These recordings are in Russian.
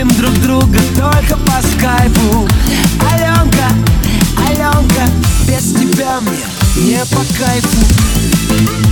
любим друг друга только по скайпу. Аленка, Аленка, без тебя мне не по кайфу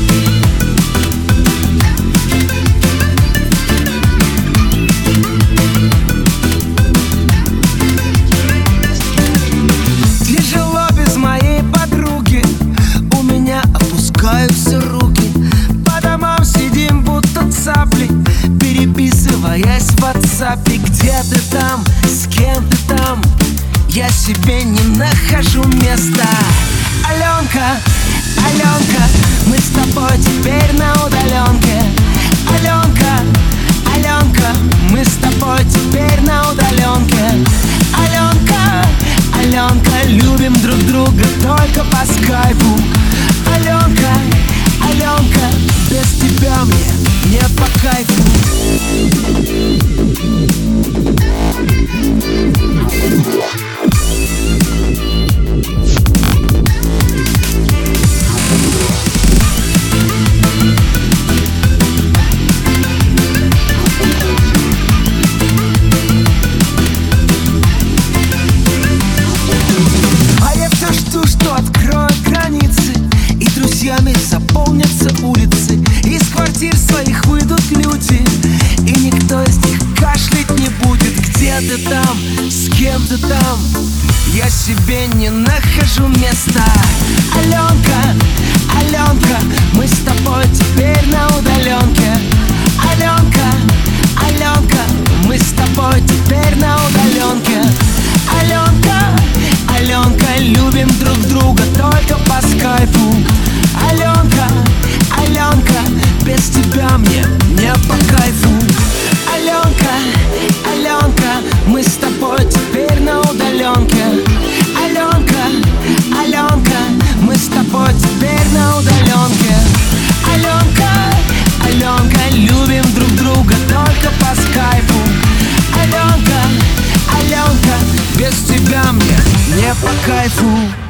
WhatsApp Где ты там, с кем ты там? Я себе не нахожу места. Аленка, Аленка Мы с тобой теперь на тебе не нахожу места. Аленка, Аленка, мы с тобой теперь на удаленке. Аленка, Аленка, мы с тобой теперь на удаленке. Аленка, Аленка, любим друг друга только по скайпу. Аленка, Аленка, без тебя мне не пока voel.